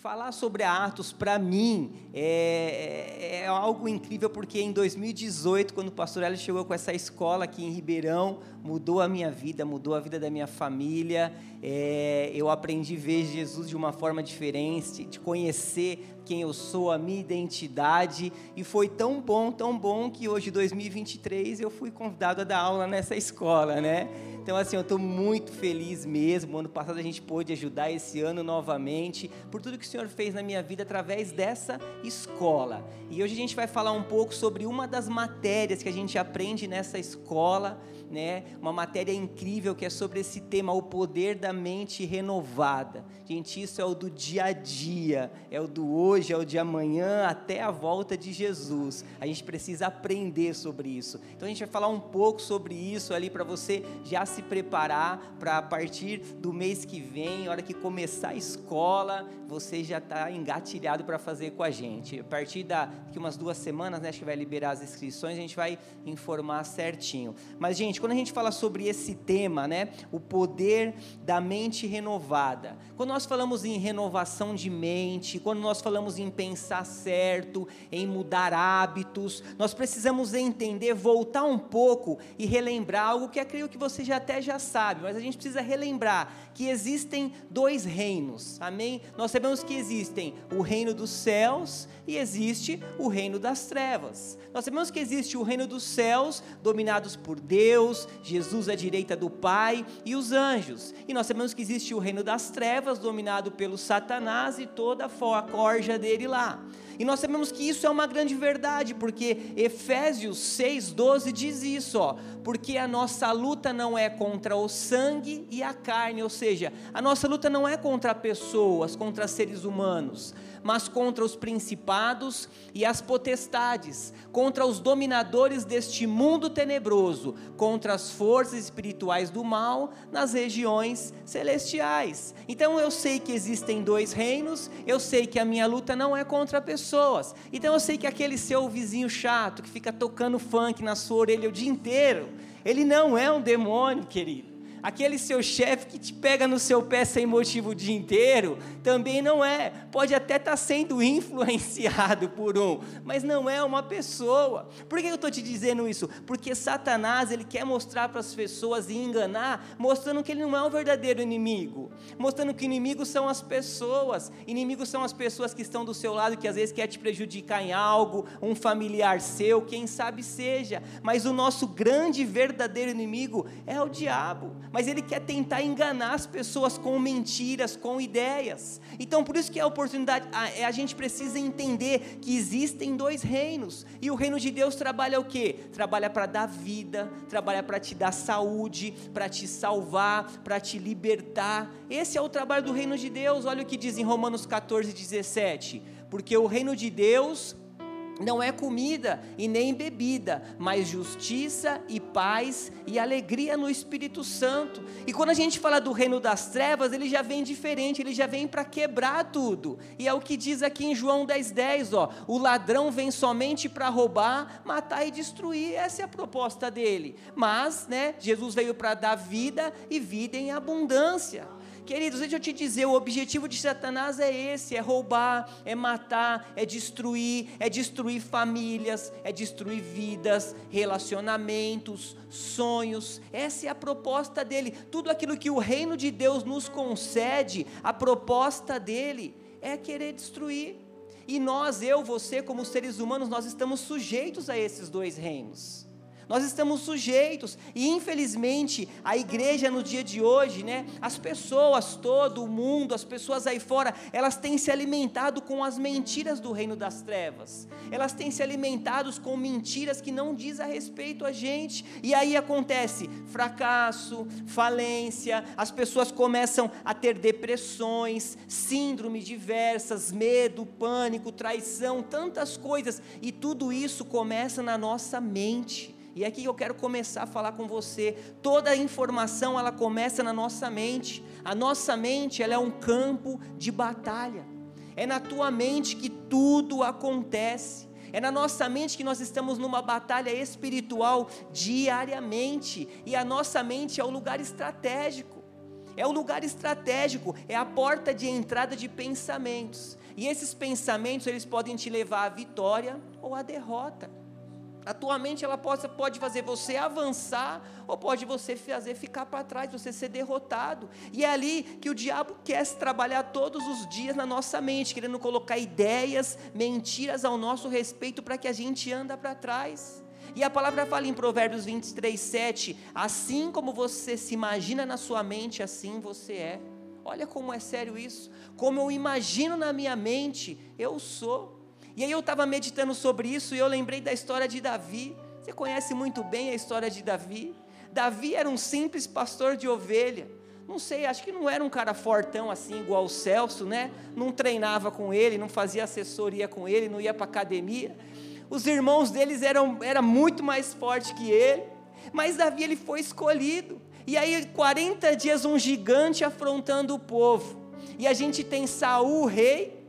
falar sobre a Atos, para mim, é, é, é, algo incrível, porque em 2018, quando o pastor Hélio chegou com essa escola aqui em Ribeirão, mudou a minha vida, mudou a vida da minha família. É, eu aprendi a ver Jesus de uma forma diferente, de conhecer quem eu sou, a minha identidade. E foi tão bom, tão bom, que hoje, 2023, eu fui convidado a dar aula nessa escola, né? Então, assim, eu estou muito feliz mesmo. Ano passado a gente pôde ajudar esse ano novamente, por tudo que o Senhor fez na minha vida através dessa escola. E hoje a gente vai falar um pouco sobre uma das matérias que a gente aprende nessa escola né, uma matéria incrível que é sobre esse tema, o poder da mente renovada. Gente, isso é o do dia a dia, é o do hoje, é o de amanhã, até a volta de Jesus. A gente precisa aprender sobre isso. Então a gente vai falar um pouco sobre isso ali para você já se preparar para a partir do mês que vem, hora que começar a escola, você já está engatilhado para fazer com a gente. A partir daqui umas duas semanas, né, acho que vai liberar as inscrições, a gente vai informar certinho. Mas, gente, quando a gente fala sobre esse tema, né, o poder da mente renovada, quando nós falamos em renovação de mente, quando nós falamos em pensar certo, em mudar hábitos, nós precisamos entender, voltar um pouco e relembrar algo que eu creio que você já até já sabe, mas a gente precisa relembrar que existem dois reinos, amém? Nós sabemos que existem o reino dos céus e existe o reino das trevas. Nós sabemos que existe o reino dos céus, dominados por Deus, Jesus à direita do Pai e os anjos. E nós sabemos que existe o reino das trevas, dominado pelo Satanás e toda a corja dele lá. E nós sabemos que isso é uma grande verdade, porque Efésios 6:12 diz isso, ó, porque a nossa luta não é contra o sangue e a carne, ou seja, a nossa luta não é contra pessoas, contra seres humanos, mas contra os principados e as potestades, contra os dominadores deste mundo tenebroso, contra as forças espirituais do mal nas regiões celestiais. Então eu sei que existem dois reinos, eu sei que a minha luta não é contra pessoas. Então eu sei que aquele seu vizinho chato que fica tocando funk na sua orelha o dia inteiro, ele não é um demônio, querido aquele seu chefe que te pega no seu pé sem motivo o dia inteiro, também não é. Pode até estar tá sendo influenciado por um, mas não é uma pessoa. Por que eu estou te dizendo isso? Porque Satanás ele quer mostrar para as pessoas e enganar, mostrando que ele não é um verdadeiro inimigo, mostrando que inimigos são as pessoas. Inimigos são as pessoas que estão do seu lado, que às vezes quer te prejudicar em algo, um familiar seu, quem sabe seja. Mas o nosso grande verdadeiro inimigo é o diabo mas ele quer tentar enganar as pessoas com mentiras, com ideias. Então, por isso que a oportunidade, a, é, a gente precisa entender que existem dois reinos, e o reino de Deus trabalha o quê? Trabalha para dar vida, trabalha para te dar saúde, para te salvar, para te libertar. Esse é o trabalho do reino de Deus. Olha o que diz em Romanos 14, 17. Porque o reino de Deus não é comida e nem bebida, mas justiça e paz e alegria no Espírito Santo. E quando a gente fala do reino das trevas, ele já vem diferente, ele já vem para quebrar tudo. E é o que diz aqui em João 10,10, 10, ó, o ladrão vem somente para roubar, matar e destruir. Essa é a proposta dele. Mas, né, Jesus veio para dar vida e vida em abundância. Queridos, deixa eu te dizer, o objetivo de Satanás é esse: é roubar, é matar, é destruir, é destruir famílias, é destruir vidas, relacionamentos, sonhos. Essa é a proposta dele. Tudo aquilo que o reino de Deus nos concede, a proposta dele é querer destruir. E nós, eu, você, como seres humanos, nós estamos sujeitos a esses dois reinos. Nós estamos sujeitos e infelizmente a igreja no dia de hoje, né, as pessoas, todo o mundo, as pessoas aí fora, elas têm se alimentado com as mentiras do reino das trevas. Elas têm se alimentado com mentiras que não diz a respeito a gente. E aí acontece fracasso, falência, as pessoas começam a ter depressões, síndromes diversas, medo, pânico, traição, tantas coisas, e tudo isso começa na nossa mente. E é aqui que eu quero começar a falar com você. Toda a informação ela começa na nossa mente. A nossa mente ela é um campo de batalha. É na tua mente que tudo acontece. É na nossa mente que nós estamos numa batalha espiritual diariamente. E a nossa mente é o lugar estratégico. é o lugar estratégico, é a porta de entrada de pensamentos. E esses pensamentos, eles podem te levar à vitória ou à derrota. A tua mente ela pode, pode fazer você avançar ou pode você fazer ficar para trás, você ser derrotado. E é ali que o diabo quer se trabalhar todos os dias na nossa mente, querendo colocar ideias, mentiras ao nosso respeito para que a gente anda para trás. E a palavra fala em Provérbios 23, 7: assim como você se imagina na sua mente, assim você é. Olha como é sério isso. Como eu imagino na minha mente, eu sou. E aí eu estava meditando sobre isso e eu lembrei da história de Davi. Você conhece muito bem a história de Davi. Davi era um simples pastor de ovelha. Não sei, acho que não era um cara fortão assim, igual o Celso, né? Não treinava com ele, não fazia assessoria com ele, não ia para academia. Os irmãos deles eram era muito mais forte que ele. Mas Davi ele foi escolhido. E aí 40 dias um gigante afrontando o povo. E a gente tem Saul, rei,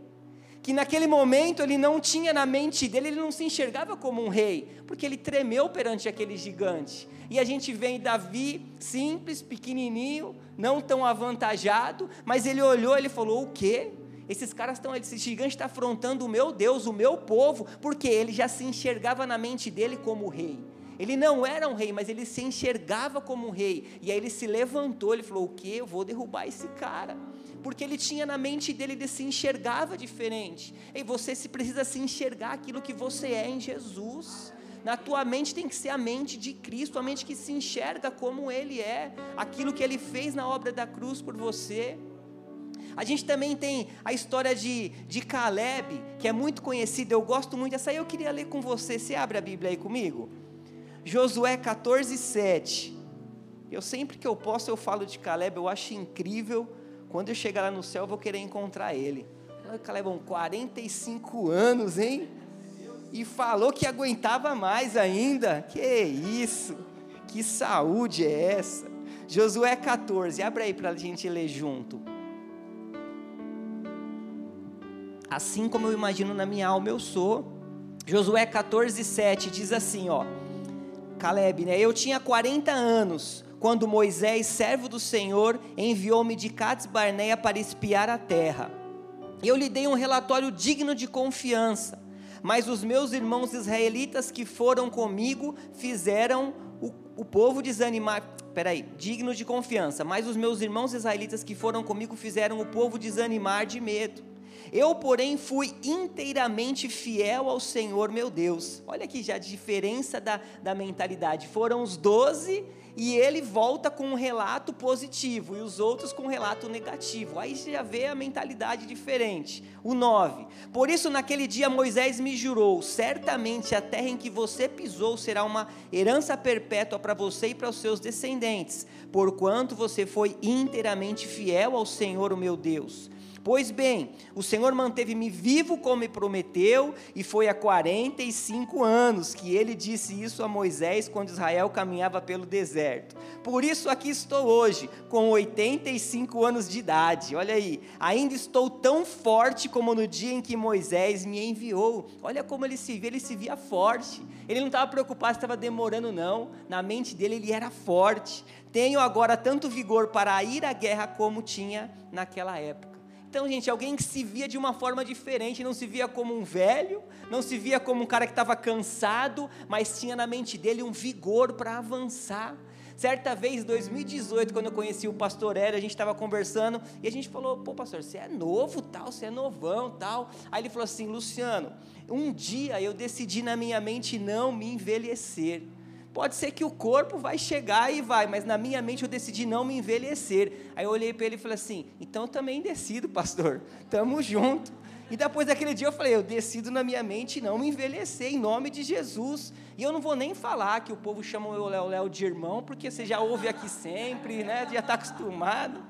que naquele momento ele não tinha na mente dele, ele não se enxergava como um rei, porque ele tremeu perante aquele gigante. E a gente vê Davi, simples, pequenininho, não tão avantajado, mas ele olhou, ele falou: "O quê? Esses caras estão, esse gigante está afrontando o meu Deus, o meu povo", porque ele já se enxergava na mente dele como rei. Ele não era um rei, mas ele se enxergava como um rei. E aí ele se levantou, ele falou: "O quê? Eu vou derrubar esse cara" porque ele tinha na mente dele, ele se enxergava diferente. E você se precisa se enxergar aquilo que você é em Jesus. Na tua mente tem que ser a mente de Cristo, a mente que se enxerga como Ele é, aquilo que Ele fez na obra da cruz por você. A gente também tem a história de, de Caleb, que é muito conhecida, eu gosto muito. Essa aí eu queria ler com você. Você abre a Bíblia aí comigo? Josué 14, 7. Eu sempre que eu posso eu falo de Caleb, eu acho incrível quando eu chegar lá no céu, eu vou querer encontrar ele. Calebão, 45 anos, hein? E falou que aguentava mais ainda. Que isso? Que saúde é essa? Josué 14, abre aí para a gente ler junto. Assim como eu imagino na minha alma, eu sou. Josué 14, 7 diz assim: ó. Caleb, né? Eu tinha 40 anos quando Moisés, servo do Senhor, enviou-me de Cades Barneia para espiar a terra. Eu lhe dei um relatório digno de confiança, mas os meus irmãos israelitas que foram comigo fizeram o, o povo desanimar. Peraí, digno de confiança, mas os meus irmãos israelitas que foram comigo fizeram o povo desanimar de medo. Eu, porém, fui inteiramente fiel ao Senhor meu Deus. Olha aqui já a diferença da, da mentalidade. Foram os doze e ele volta com um relato positivo e os outros com um relato negativo. Aí você já vê a mentalidade diferente. O 9. Por isso, naquele dia, Moisés me jurou: certamente a terra em que você pisou será uma herança perpétua para você e para os seus descendentes, porquanto você foi inteiramente fiel ao Senhor, o meu Deus. Pois bem, o Senhor manteve-me vivo como me prometeu, e foi há 45 anos que ele disse isso a Moisés quando Israel caminhava pelo deserto. Por isso aqui estou hoje, com 85 anos de idade. Olha aí, ainda estou tão forte como no dia em que Moisés me enviou. Olha como ele se via, ele se via forte. Ele não estava preocupado se estava demorando, não. Na mente dele, ele era forte. Tenho agora tanto vigor para ir à guerra como tinha naquela época. Então, gente, alguém que se via de uma forma diferente, não se via como um velho, não se via como um cara que estava cansado, mas tinha na mente dele um vigor para avançar. Certa vez, em 2018, quando eu conheci o pastor Hélio, a gente estava conversando e a gente falou: pô, pastor, você é novo, tal, você é novão, tal. Aí ele falou assim: Luciano, um dia eu decidi na minha mente não me envelhecer. Pode ser que o corpo vai chegar e vai, mas na minha mente eu decidi não me envelhecer. Aí eu olhei para ele e falei assim: então também decido, pastor, tamo junto. E depois daquele dia eu falei: eu decido na minha mente não me envelhecer, em nome de Jesus. E eu não vou nem falar que o povo chama o Léo Léo de irmão, porque você já ouve aqui sempre, né? já está acostumado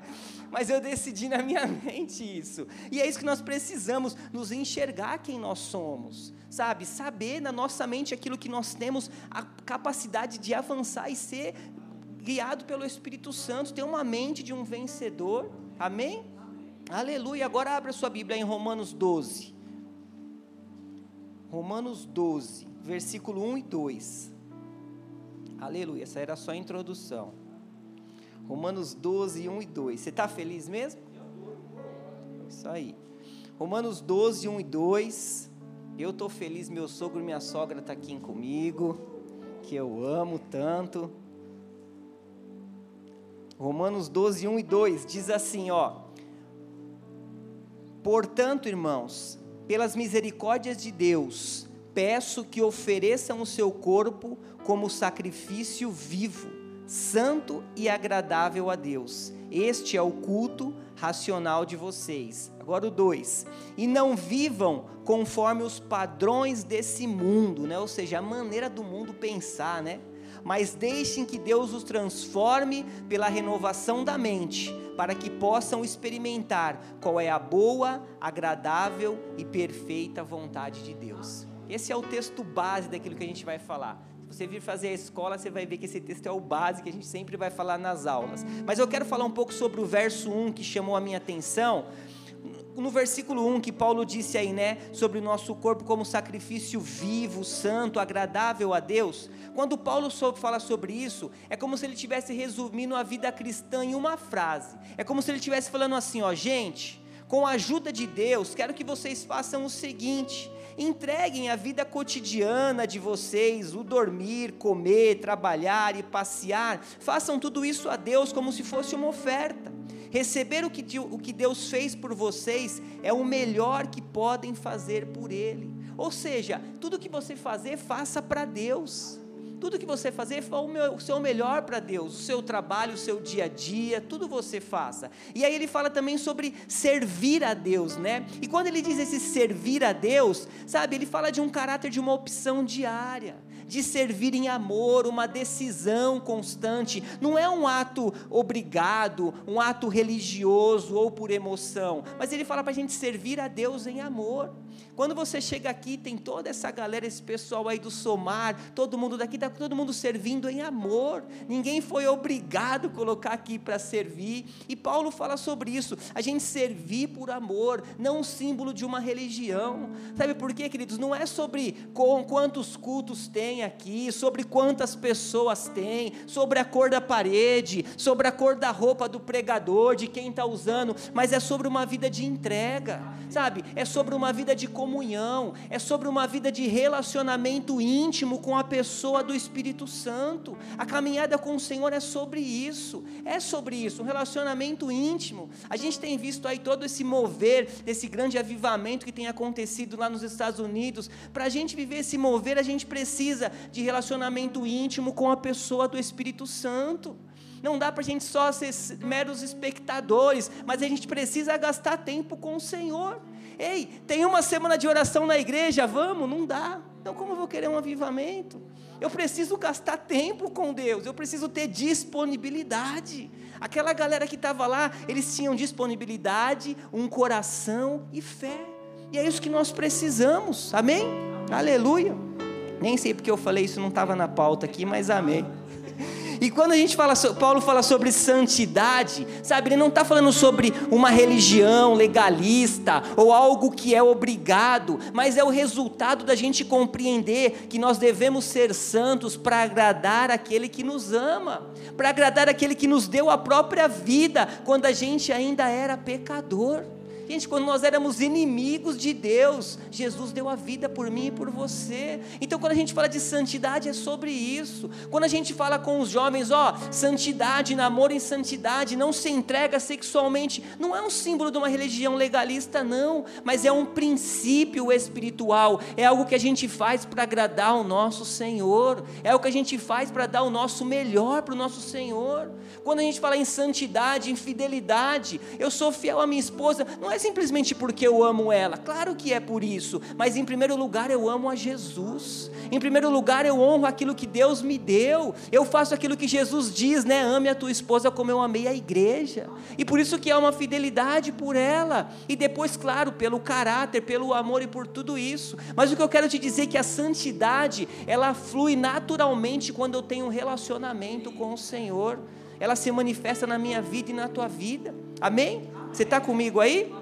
mas eu decidi na minha mente isso. E é isso que nós precisamos, nos enxergar quem nós somos, sabe? Saber na nossa mente aquilo que nós temos, a capacidade de avançar e ser guiado pelo Espírito Santo, ter uma mente de um vencedor. Amém? Amém. Aleluia. Agora abra sua Bíblia em Romanos 12. Romanos 12, versículo 1 e 2. Aleluia. Essa era só a introdução. Romanos 12, 1 e 2. Você está feliz mesmo? Isso aí. Romanos 12, 1 e 2. Eu estou feliz, meu sogro e minha sogra estão tá aqui comigo, que eu amo tanto. Romanos 12, 1 e 2 diz assim: ó. Portanto, irmãos, pelas misericórdias de Deus, peço que ofereçam o seu corpo como sacrifício vivo santo e agradável a Deus. Este é o culto racional de vocês. Agora o 2. E não vivam conforme os padrões desse mundo, né? Ou seja, a maneira do mundo pensar, né? Mas deixem que Deus os transforme pela renovação da mente, para que possam experimentar qual é a boa, agradável e perfeita vontade de Deus. Esse é o texto base daquilo que a gente vai falar você vir fazer a escola, você vai ver que esse texto é o básico que a gente sempre vai falar nas aulas. Mas eu quero falar um pouco sobre o verso 1 que chamou a minha atenção. No versículo 1 que Paulo disse aí, né, sobre o nosso corpo como sacrifício vivo, santo, agradável a Deus. Quando Paulo fala sobre isso, é como se ele estivesse resumindo a vida cristã em uma frase. É como se ele estivesse falando assim, ó, gente, com a ajuda de Deus, quero que vocês façam o seguinte: Entreguem a vida cotidiana de vocês, o dormir, comer, trabalhar e passear. Façam tudo isso a Deus como se fosse uma oferta. Receber o que, o que Deus fez por vocês é o melhor que podem fazer por Ele. Ou seja, tudo que você fazer, faça para Deus. Tudo que você fazer, o seu melhor para Deus, o seu trabalho, o seu dia a dia, tudo você faça. E aí ele fala também sobre servir a Deus, né? E quando ele diz esse servir a Deus, sabe, ele fala de um caráter de uma opção diária de servir em amor, uma decisão constante. Não é um ato obrigado, um ato religioso ou por emoção, mas ele fala para a gente servir a Deus em amor. Quando você chega aqui, tem toda essa galera, esse pessoal aí do Somar, todo mundo daqui, está todo mundo servindo em amor. Ninguém foi obrigado a colocar aqui para servir. E Paulo fala sobre isso, a gente servir por amor, não um símbolo de uma religião. Sabe por quê, queridos? Não é sobre quantos cultos tem, aqui, sobre quantas pessoas tem, sobre a cor da parede, sobre a cor da roupa do pregador, de quem está usando, mas é sobre uma vida de entrega, sabe? É sobre uma vida de comunhão, é sobre uma vida de relacionamento íntimo com a pessoa do Espírito Santo. A caminhada com o Senhor é sobre isso, é sobre isso, um relacionamento íntimo. A gente tem visto aí todo esse mover, desse grande avivamento que tem acontecido lá nos Estados Unidos. Para a gente viver esse mover, a gente precisa de relacionamento íntimo com a pessoa do Espírito Santo. Não dá para a gente só ser meros espectadores, mas a gente precisa gastar tempo com o Senhor. Ei, tem uma semana de oração na igreja, vamos? Não dá. Então, como eu vou querer um avivamento? Eu preciso gastar tempo com Deus, eu preciso ter disponibilidade. Aquela galera que estava lá, eles tinham disponibilidade, um coração e fé. E é isso que nós precisamos, amém? Aleluia. Nem sei porque eu falei isso, não estava na pauta aqui, mas amém. E quando a gente fala, Paulo fala sobre santidade, sabe, ele não está falando sobre uma religião legalista ou algo que é obrigado, mas é o resultado da gente compreender que nós devemos ser santos para agradar aquele que nos ama, para agradar aquele que nos deu a própria vida quando a gente ainda era pecador. Gente, quando nós éramos inimigos de Deus, Jesus deu a vida por mim e por você. Então, quando a gente fala de santidade, é sobre isso. Quando a gente fala com os jovens, ó, santidade, namoro em santidade, não se entrega sexualmente, não é um símbolo de uma religião legalista, não, mas é um princípio espiritual, é algo que a gente faz para agradar o nosso Senhor, é o que a gente faz para dar o nosso melhor para o nosso Senhor. Quando a gente fala em santidade, em fidelidade, eu sou fiel à minha esposa, não é simplesmente porque eu amo ela, claro que é por isso, mas em primeiro lugar eu amo a Jesus, em primeiro lugar eu honro aquilo que Deus me deu, eu faço aquilo que Jesus diz, né? Ame a tua esposa como eu amei a igreja, e por isso que há uma fidelidade por ela, e depois, claro, pelo caráter, pelo amor e por tudo isso, mas o que eu quero te dizer é que a santidade, ela flui naturalmente quando eu tenho um relacionamento com o Senhor, ela se manifesta na minha vida e na tua vida, amém? Você está comigo aí?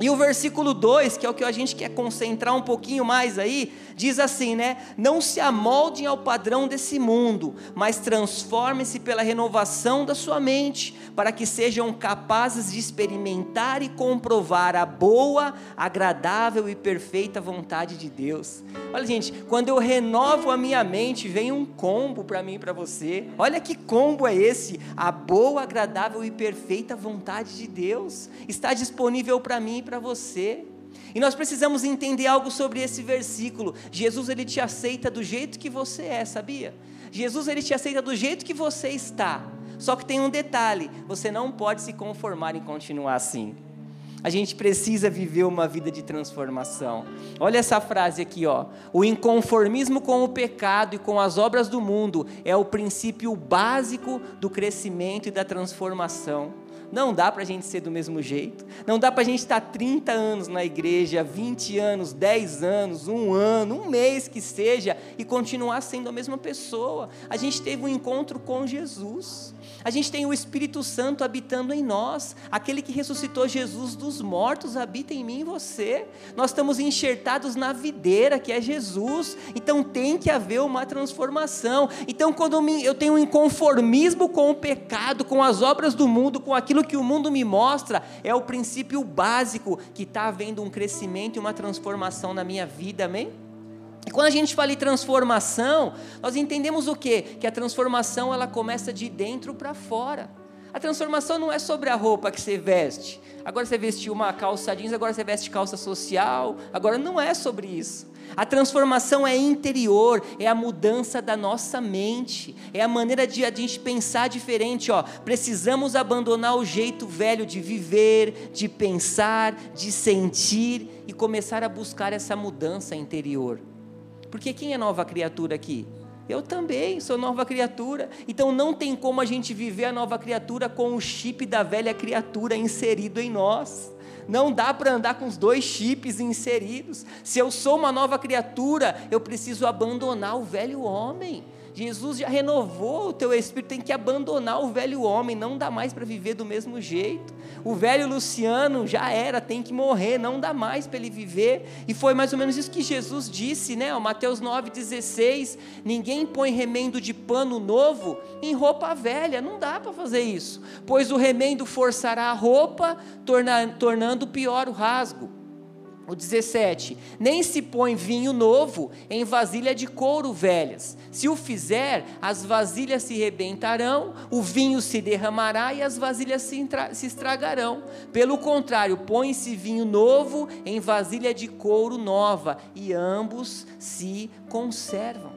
E o versículo 2, que é o que a gente quer concentrar um pouquinho mais aí, diz assim, né? Não se amoldem ao padrão desse mundo, mas transformem-se pela renovação da sua mente, para que sejam capazes de experimentar e comprovar a boa, agradável e perfeita vontade de Deus. Olha, gente, quando eu renovo a minha mente, vem um combo para mim e para você. Olha que combo é esse? A boa, agradável e perfeita vontade de Deus está disponível para mim para você. E nós precisamos entender algo sobre esse versículo. Jesus ele te aceita do jeito que você é, sabia? Jesus ele te aceita do jeito que você está. Só que tem um detalhe, você não pode se conformar em continuar assim. A gente precisa viver uma vida de transformação. Olha essa frase aqui, ó. O inconformismo com o pecado e com as obras do mundo é o princípio básico do crescimento e da transformação. Não dá para a gente ser do mesmo jeito. Não dá para a gente estar 30 anos na igreja, 20 anos, 10 anos, um ano, um mês que seja, e continuar sendo a mesma pessoa. A gente teve um encontro com Jesus. A gente tem o Espírito Santo habitando em nós. Aquele que ressuscitou Jesus dos mortos habita em mim e você. Nós estamos enxertados na videira que é Jesus. Então tem que haver uma transformação. Então quando eu tenho um inconformismo com o pecado, com as obras do mundo, com aquilo que o mundo me mostra, é o princípio básico que está havendo um crescimento e uma transformação na minha vida. Amém? E quando a gente fala em transformação, nós entendemos o quê? Que a transformação ela começa de dentro para fora. A transformação não é sobre a roupa que você veste. Agora você vestiu uma calça jeans, agora você veste calça social. Agora não é sobre isso. A transformação é interior, é a mudança da nossa mente, é a maneira de a gente pensar diferente. Ó, precisamos abandonar o jeito velho de viver, de pensar, de sentir e começar a buscar essa mudança interior. Porque quem é nova criatura aqui? Eu também sou nova criatura. Então não tem como a gente viver a nova criatura com o chip da velha criatura inserido em nós. Não dá para andar com os dois chips inseridos. Se eu sou uma nova criatura, eu preciso abandonar o velho homem. Jesus já renovou o teu espírito, tem que abandonar o velho homem, não dá mais para viver do mesmo jeito. O velho Luciano já era, tem que morrer, não dá mais para ele viver. E foi mais ou menos isso que Jesus disse, né? O Mateus 9,16: ninguém põe remendo de pano novo em roupa velha, não dá para fazer isso, pois o remendo forçará a roupa, tornando pior o rasgo. O 17: Nem se põe vinho novo em vasilha de couro velhas. Se o fizer, as vasilhas se rebentarão, o vinho se derramará e as vasilhas se, se estragarão. Pelo contrário, põe-se vinho novo em vasilha de couro nova, e ambos se conservam.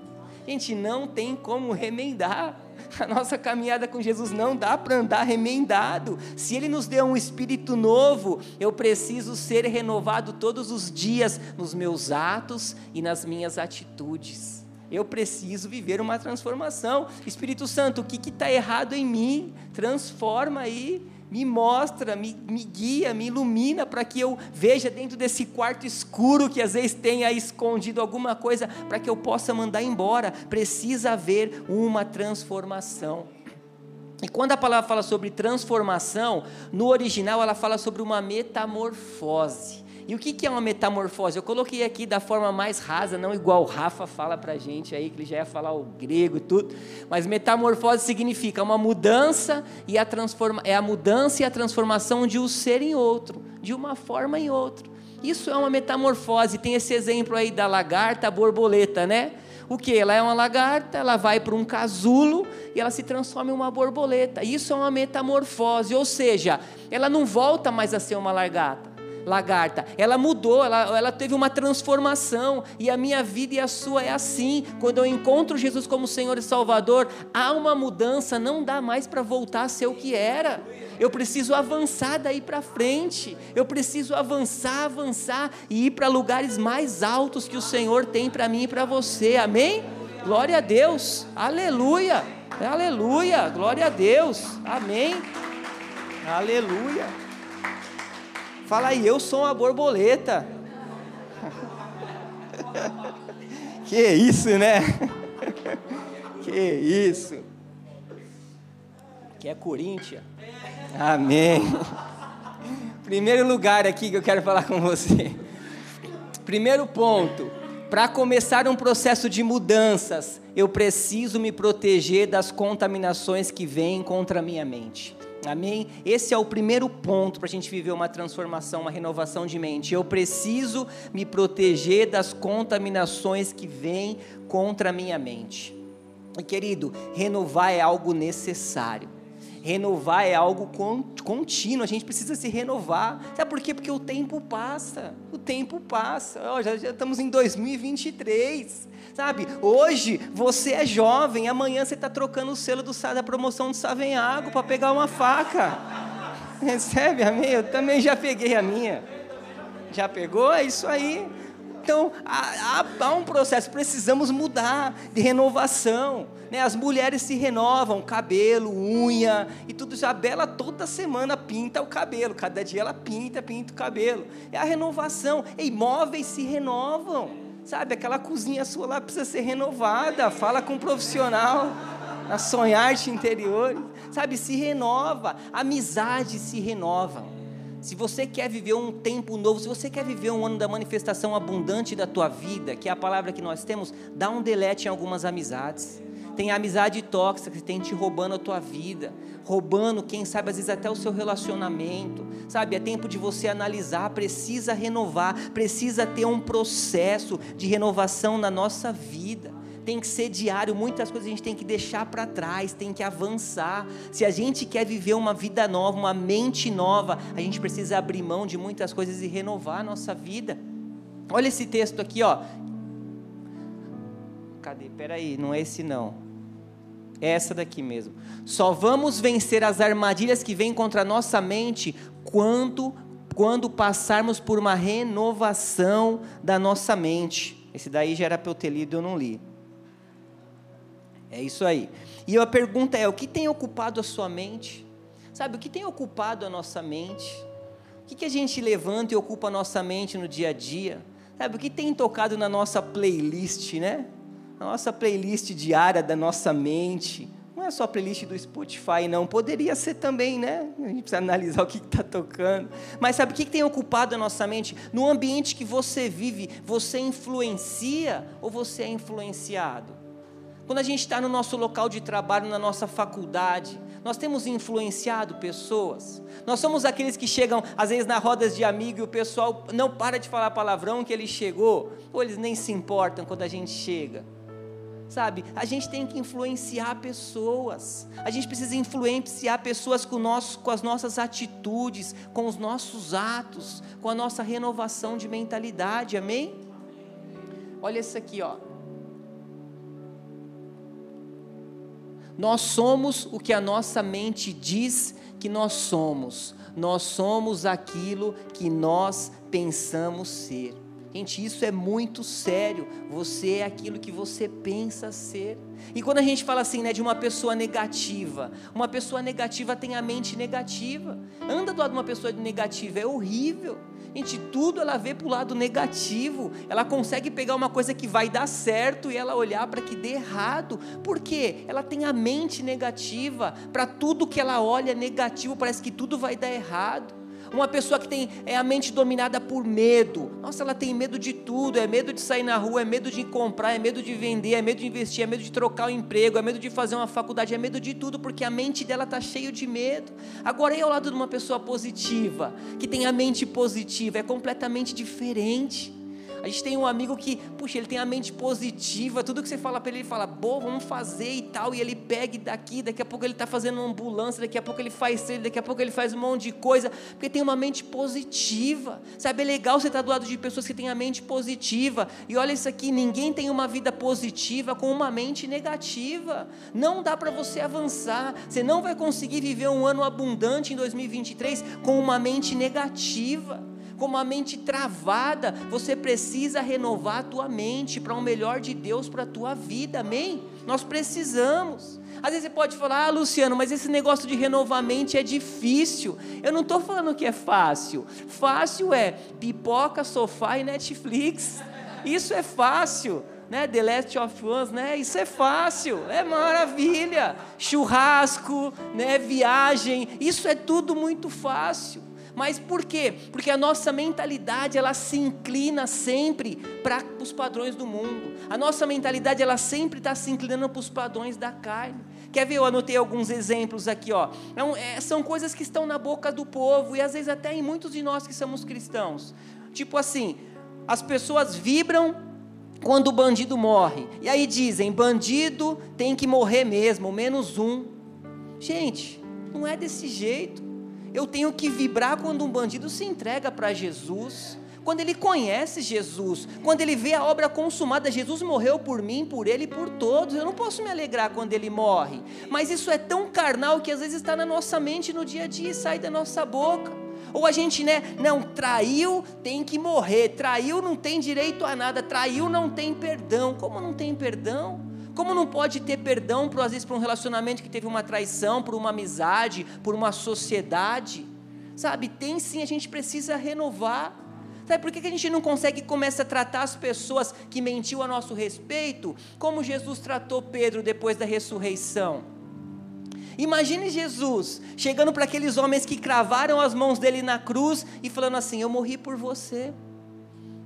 Gente, não tem como remendar. A nossa caminhada com Jesus não dá para andar remendado. Se Ele nos deu um espírito novo, eu preciso ser renovado todos os dias nos meus atos e nas minhas atitudes. Eu preciso viver uma transformação. Espírito Santo, o que está errado em mim? Transforma aí me mostra, me, me guia, me ilumina para que eu veja dentro desse quarto escuro que às vezes tenha escondido alguma coisa para que eu possa mandar embora. Precisa haver uma transformação. E quando a palavra fala sobre transformação, no original ela fala sobre uma metamorfose. E o que é uma metamorfose? Eu coloquei aqui da forma mais rasa, não igual o Rafa fala para a gente aí, que ele já ia falar o grego e tudo. Mas metamorfose significa uma mudança e a transforma, é a mudança e a transformação de um ser em outro, de uma forma em outro. Isso é uma metamorfose. Tem esse exemplo aí da lagarta borboleta, né? O que? Ela é uma lagarta, ela vai para um casulo e ela se transforma em uma borboleta. Isso é uma metamorfose, ou seja, ela não volta mais a ser uma lagarta lagarta. Ela mudou, ela, ela teve uma transformação. E a minha vida e a sua é assim. Quando eu encontro Jesus como Senhor e Salvador, há uma mudança, não dá mais para voltar a ser o que era. Eu preciso avançar daí para frente. Eu preciso avançar, avançar e ir para lugares mais altos que o Senhor tem para mim e para você. Amém? Glória a Deus. Aleluia. Aleluia. Glória a Deus. Amém. Aleluia. Fala aí, eu sou uma borboleta. que isso, né? que isso. Que é Corinthians. Amém. Primeiro lugar aqui que eu quero falar com você. Primeiro ponto, para começar um processo de mudanças, eu preciso me proteger das contaminações que vêm contra a minha mente. Amém? Esse é o primeiro ponto para a gente viver uma transformação, uma renovação de mente. Eu preciso me proteger das contaminações que vêm contra a minha mente. E querido, renovar é algo necessário. Renovar é algo contínuo, a gente precisa se renovar. Sabe por quê? Porque o tempo passa. O tempo passa. Oh, já, já estamos em 2023. Sabe, hoje você é jovem, amanhã você está trocando o selo do, da promoção do Savenhago para pegar uma faca. Recebe a minha? Eu também já peguei a minha. Já pegou? É isso aí. Então, há, há, um processo, precisamos mudar de renovação. Né? As mulheres se renovam, cabelo, unha e tudo. A Bela toda semana pinta o cabelo, cada dia ela pinta, pinta o cabelo. É a renovação. E imóveis se renovam. Sabe, aquela cozinha sua lá precisa ser renovada. Fala com um profissional. A sonhar-te interior. Sabe, se renova. Amizades se renovam. Se você quer viver um tempo novo, se você quer viver um ano da manifestação abundante da tua vida, que é a palavra que nós temos, dá um delete em algumas amizades. Tem amizade tóxica que tem te roubando a tua vida, roubando, quem sabe, às vezes até o seu relacionamento. Sabe, é tempo de você analisar, precisa renovar, precisa ter um processo de renovação na nossa vida tem que ser diário, muitas coisas a gente tem que deixar para trás, tem que avançar. Se a gente quer viver uma vida nova, uma mente nova, a gente precisa abrir mão de muitas coisas e renovar a nossa vida. Olha esse texto aqui, ó. Cadê? Peraí, não é esse não. É essa daqui mesmo. Só vamos vencer as armadilhas que vêm contra a nossa mente quando, quando passarmos por uma renovação da nossa mente. Esse daí já era para eu ter lido, eu não li. É isso aí. E a pergunta é: o que tem ocupado a sua mente? Sabe, o que tem ocupado a nossa mente? O que, que a gente levanta e ocupa a nossa mente no dia a dia? Sabe, o que tem tocado na nossa playlist, né? Na nossa playlist diária da nossa mente. Não é só a playlist do Spotify, não. Poderia ser também, né? A gente precisa analisar o que está tocando. Mas sabe o que tem ocupado a nossa mente? No ambiente que você vive, você influencia ou você é influenciado? Quando a gente está no nosso local de trabalho, na nossa faculdade, nós temos influenciado pessoas. Nós somos aqueles que chegam, às vezes, na rodas de amigo e o pessoal não para de falar palavrão que ele chegou, ou eles nem se importam quando a gente chega. Sabe, a gente tem que influenciar pessoas. A gente precisa influenciar pessoas com, nosso, com as nossas atitudes, com os nossos atos, com a nossa renovação de mentalidade. Amém? Olha isso aqui, ó. Nós somos o que a nossa mente diz que nós somos. Nós somos aquilo que nós pensamos ser. Gente, isso é muito sério. Você é aquilo que você pensa ser. E quando a gente fala assim, né, de uma pessoa negativa, uma pessoa negativa tem a mente negativa. Anda do lado de uma pessoa negativa, é horrível. Gente, tudo ela vê para o lado negativo. Ela consegue pegar uma coisa que vai dar certo e ela olhar para que dê errado. Por quê? Ela tem a mente negativa. Para tudo que ela olha negativo, parece que tudo vai dar errado. Uma pessoa que tem é a mente dominada por medo. Nossa, ela tem medo de tudo, é medo de sair na rua, é medo de comprar, é medo de vender, é medo de investir, é medo de trocar o emprego, é medo de fazer uma faculdade, é medo de tudo, porque a mente dela está cheia de medo. Agora, e ao lado de uma pessoa positiva, que tem a mente positiva, é completamente diferente. A gente tem um amigo que, puxa, ele tem a mente positiva, tudo que você fala para ele, ele fala, boa, vamos fazer e tal, e ele pega daqui, daqui a pouco ele está fazendo uma ambulância, daqui a pouco ele faz isso, daqui a pouco ele faz um monte de coisa, porque tem uma mente positiva, sabe? É legal você estar tá do lado de pessoas que têm a mente positiva, e olha isso aqui, ninguém tem uma vida positiva com uma mente negativa, não dá para você avançar, você não vai conseguir viver um ano abundante em 2023 com uma mente negativa com uma mente travada, você precisa renovar a tua mente para o um melhor de Deus para a tua vida, amém? Nós precisamos. Às vezes você pode falar, ah, Luciano, mas esse negócio de renovar a mente é difícil. Eu não estou falando que é fácil. Fácil é pipoca, sofá e Netflix. Isso é fácil. Né, The Last of Us, né? Isso é fácil, é maravilha. Churrasco, né, viagem, isso é tudo muito fácil. Mas por quê? Porque a nossa mentalidade ela se inclina sempre para os padrões do mundo. A nossa mentalidade ela sempre está se inclinando para os padrões da carne. Quer ver? Eu anotei alguns exemplos aqui, ó. É, é, são coisas que estão na boca do povo e às vezes até em muitos de nós que somos cristãos. Tipo assim, as pessoas vibram quando o bandido morre. E aí dizem: bandido tem que morrer mesmo, menos um. Gente, não é desse jeito. Eu tenho que vibrar quando um bandido se entrega para Jesus, quando ele conhece Jesus, quando ele vê a obra consumada. Jesus morreu por mim, por ele e por todos. Eu não posso me alegrar quando ele morre, mas isso é tão carnal que às vezes está na nossa mente no dia a dia e sai da nossa boca. Ou a gente, né, não, traiu, tem que morrer, traiu, não tem direito a nada, traiu, não tem perdão. Como não tem perdão? Como não pode ter perdão, por, às vezes, para um relacionamento que teve uma traição, por uma amizade, por uma sociedade? Sabe, tem sim, a gente precisa renovar. Sabe por que a gente não consegue começar a tratar as pessoas que mentiu a nosso respeito como Jesus tratou Pedro depois da ressurreição? Imagine Jesus chegando para aqueles homens que cravaram as mãos dele na cruz e falando assim: Eu morri por você.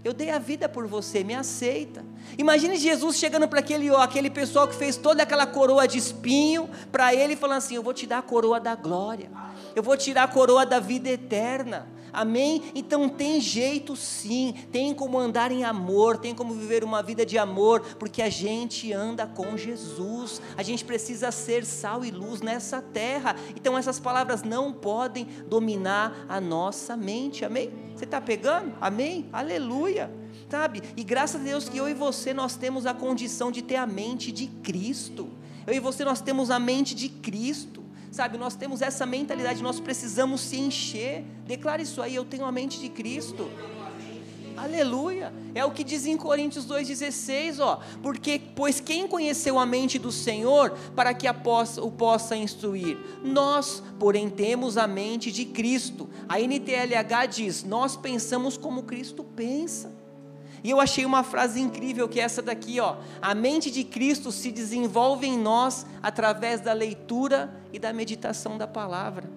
Eu dei a vida por você, me aceita. Imagine Jesus chegando para aquele, ó, aquele pessoal que fez toda aquela coroa de espinho, para ele falando assim: Eu vou te dar a coroa da glória, eu vou tirar a coroa da vida eterna. Amém? Então tem jeito sim, tem como andar em amor, tem como viver uma vida de amor, porque a gente anda com Jesus, a gente precisa ser sal e luz nessa terra. Então essas palavras não podem dominar a nossa mente, amém? Você está pegando? Amém? Aleluia! Sabe? E graças a Deus que eu e você nós temos a condição de ter a mente de Cristo. Eu e você nós temos a mente de Cristo. Sabe, nós temos essa mentalidade, nós precisamos se encher. Declara isso aí, eu tenho a mente de Cristo. Aleluia. É o que diz em Coríntios 2,16, ó. Porque, pois quem conheceu a mente do Senhor para que possa, o possa instruir? Nós, porém, temos a mente de Cristo. A NTLH diz: Nós pensamos como Cristo pensa. E eu achei uma frase incrível que é essa daqui, ó. A mente de Cristo se desenvolve em nós através da leitura e da meditação da palavra.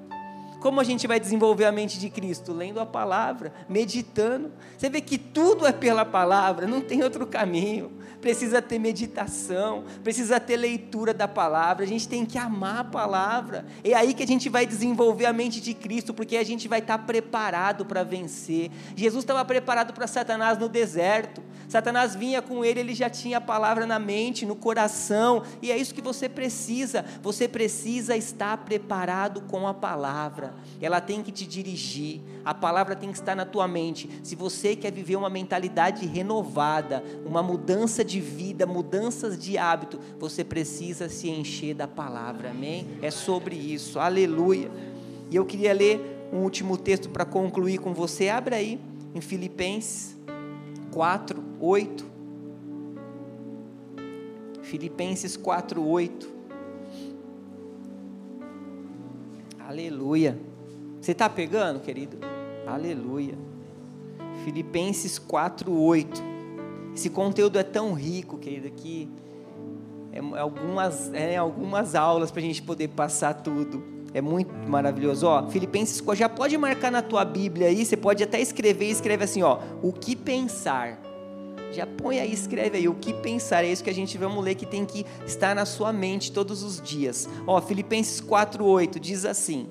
Como a gente vai desenvolver a mente de Cristo? Lendo a palavra, meditando. Você vê que tudo é pela palavra, não tem outro caminho precisa ter meditação, precisa ter leitura da palavra, a gente tem que amar a palavra. É aí que a gente vai desenvolver a mente de Cristo, porque a gente vai estar preparado para vencer. Jesus estava preparado para Satanás no deserto. Satanás vinha com ele, ele já tinha a palavra na mente, no coração, e é isso que você precisa. Você precisa estar preparado com a palavra. Ela tem que te dirigir. A palavra tem que estar na tua mente. Se você quer viver uma mentalidade renovada, uma mudança de vida, mudanças de hábito, você precisa se encher da palavra, amém? É sobre isso, aleluia. E eu queria ler um último texto para concluir com você. Abra aí em Filipenses 4, 8. Filipenses 4, 8. Aleluia. Você está pegando, querido? Aleluia. Filipenses 4, 8. Esse conteúdo é tão rico, querido, que é algumas, é algumas aulas para a gente poder passar tudo. É muito maravilhoso. Ó, Filipenses, já pode marcar na tua Bíblia aí, você pode até escrever, escreve assim, ó, o que pensar. Já põe aí, escreve aí, o que pensar. É isso que a gente vamos ler que tem que estar na sua mente todos os dias. Ó, Filipenses 4:8 diz assim: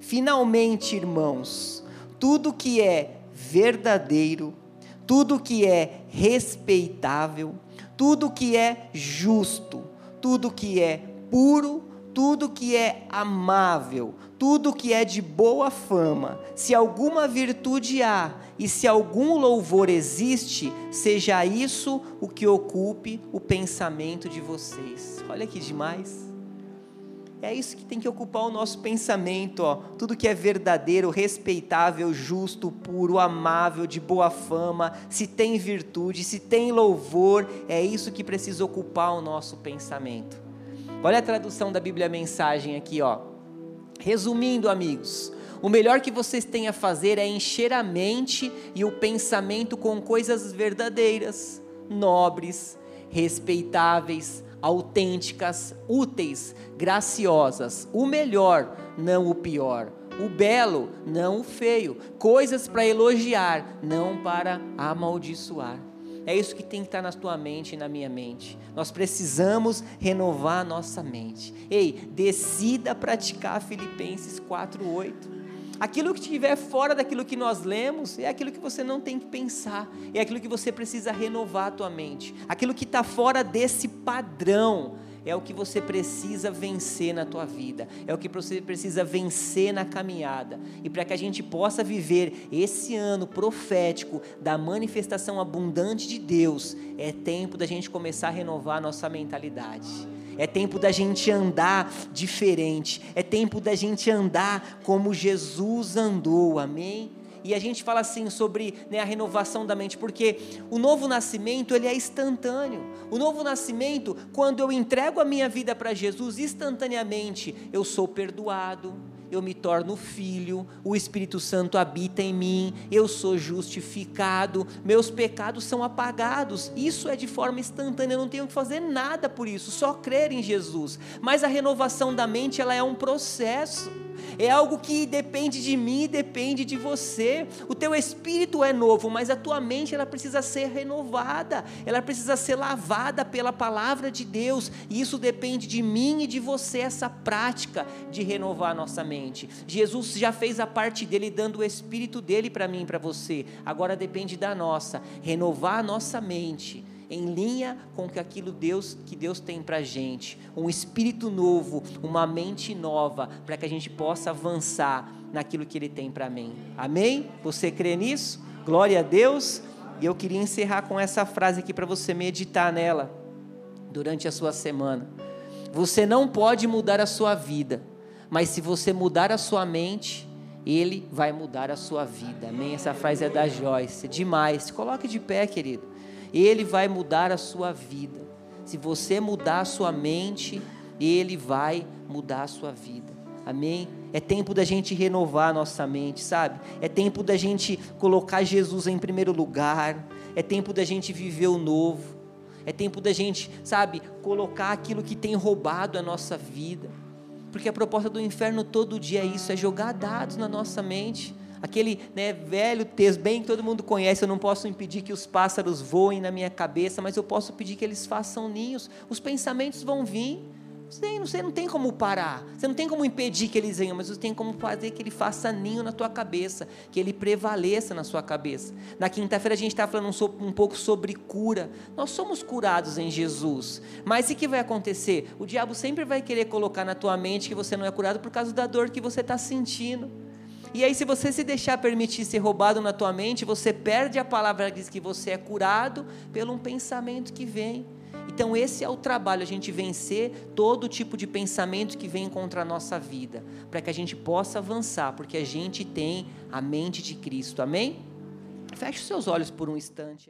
Finalmente, irmãos, tudo que é verdadeiro, tudo que é respeitável, tudo que é justo, tudo que é puro, tudo que é amável, tudo que é de boa fama, se alguma virtude há e se algum louvor existe, seja isso o que ocupe o pensamento de vocês. Olha que demais. É isso que tem que ocupar o nosso pensamento, ó. Tudo que é verdadeiro, respeitável, justo, puro, amável, de boa fama, se tem virtude, se tem louvor, é isso que precisa ocupar o nosso pensamento. Olha a tradução da Bíblia Mensagem aqui, ó. Resumindo, amigos, o melhor que vocês têm a fazer é encher a mente e o pensamento com coisas verdadeiras, nobres, respeitáveis, autênticas, úteis, graciosas, o melhor, não o pior. o belo, não o feio, coisas para elogiar, não para amaldiçoar. É isso que tem que estar na tua mente e na minha mente. Nós precisamos renovar a nossa mente. Ei, decida praticar Filipenses 4:8. Aquilo que estiver fora daquilo que nós lemos é aquilo que você não tem que pensar, é aquilo que você precisa renovar a tua mente. Aquilo que está fora desse padrão é o que você precisa vencer na tua vida, é o que você precisa vencer na caminhada. E para que a gente possa viver esse ano profético da manifestação abundante de Deus, é tempo da gente começar a renovar a nossa mentalidade. É tempo da gente andar diferente. É tempo da gente andar como Jesus andou. Amém? E a gente fala assim sobre né, a renovação da mente, porque o novo nascimento ele é instantâneo. O novo nascimento, quando eu entrego a minha vida para Jesus, instantaneamente eu sou perdoado, eu me torno filho, o Espírito Santo habita em mim, eu sou justificado, meus pecados são apagados. Isso é de forma instantânea, eu não tenho que fazer nada por isso, só crer em Jesus. Mas a renovação da mente, ela é um processo. É algo que depende de mim e depende de você. O teu espírito é novo, mas a tua mente ela precisa ser renovada. Ela precisa ser lavada pela palavra de Deus. E isso depende de mim e de você essa prática de renovar a nossa mente. Jesus já fez a parte dele dando o espírito dele para mim e para você. Agora depende da nossa, renovar a nossa mente em linha com aquilo Deus que Deus tem para gente, um espírito novo, uma mente nova, para que a gente possa avançar naquilo que Ele tem para mim. Amém? Você crê nisso? Glória a Deus. E eu queria encerrar com essa frase aqui para você meditar nela durante a sua semana. Você não pode mudar a sua vida, mas se você mudar a sua mente, ele vai mudar a sua vida. Amém? Essa frase é da Joyce. Demais. Coloque de pé, querido. Ele vai mudar a sua vida. Se você mudar a sua mente, Ele vai mudar a sua vida. Amém? É tempo da gente renovar a nossa mente, sabe? É tempo da gente colocar Jesus em primeiro lugar. É tempo da gente viver o novo. É tempo da gente, sabe, colocar aquilo que tem roubado a nossa vida. Porque a proposta do inferno todo dia é isso, é jogar dados na nossa mente aquele né, velho texto, bem que todo mundo conhece, eu não posso impedir que os pássaros voem na minha cabeça, mas eu posso pedir que eles façam ninhos. Os pensamentos vão vir. Você não, você não tem como parar, você não tem como impedir que eles venham, mas você tem como fazer que ele faça ninho na tua cabeça, que ele prevaleça na sua cabeça. Na quinta-feira a gente está falando um, um pouco sobre cura. Nós somos curados em Jesus, mas o que vai acontecer? O diabo sempre vai querer colocar na tua mente que você não é curado por causa da dor que você está sentindo. E aí, se você se deixar permitir ser roubado na tua mente, você perde a palavra que diz que você é curado pelo um pensamento que vem. Então, esse é o trabalho, a gente vencer todo tipo de pensamento que vem contra a nossa vida, para que a gente possa avançar, porque a gente tem a mente de Cristo, amém? Feche os seus olhos por um instante.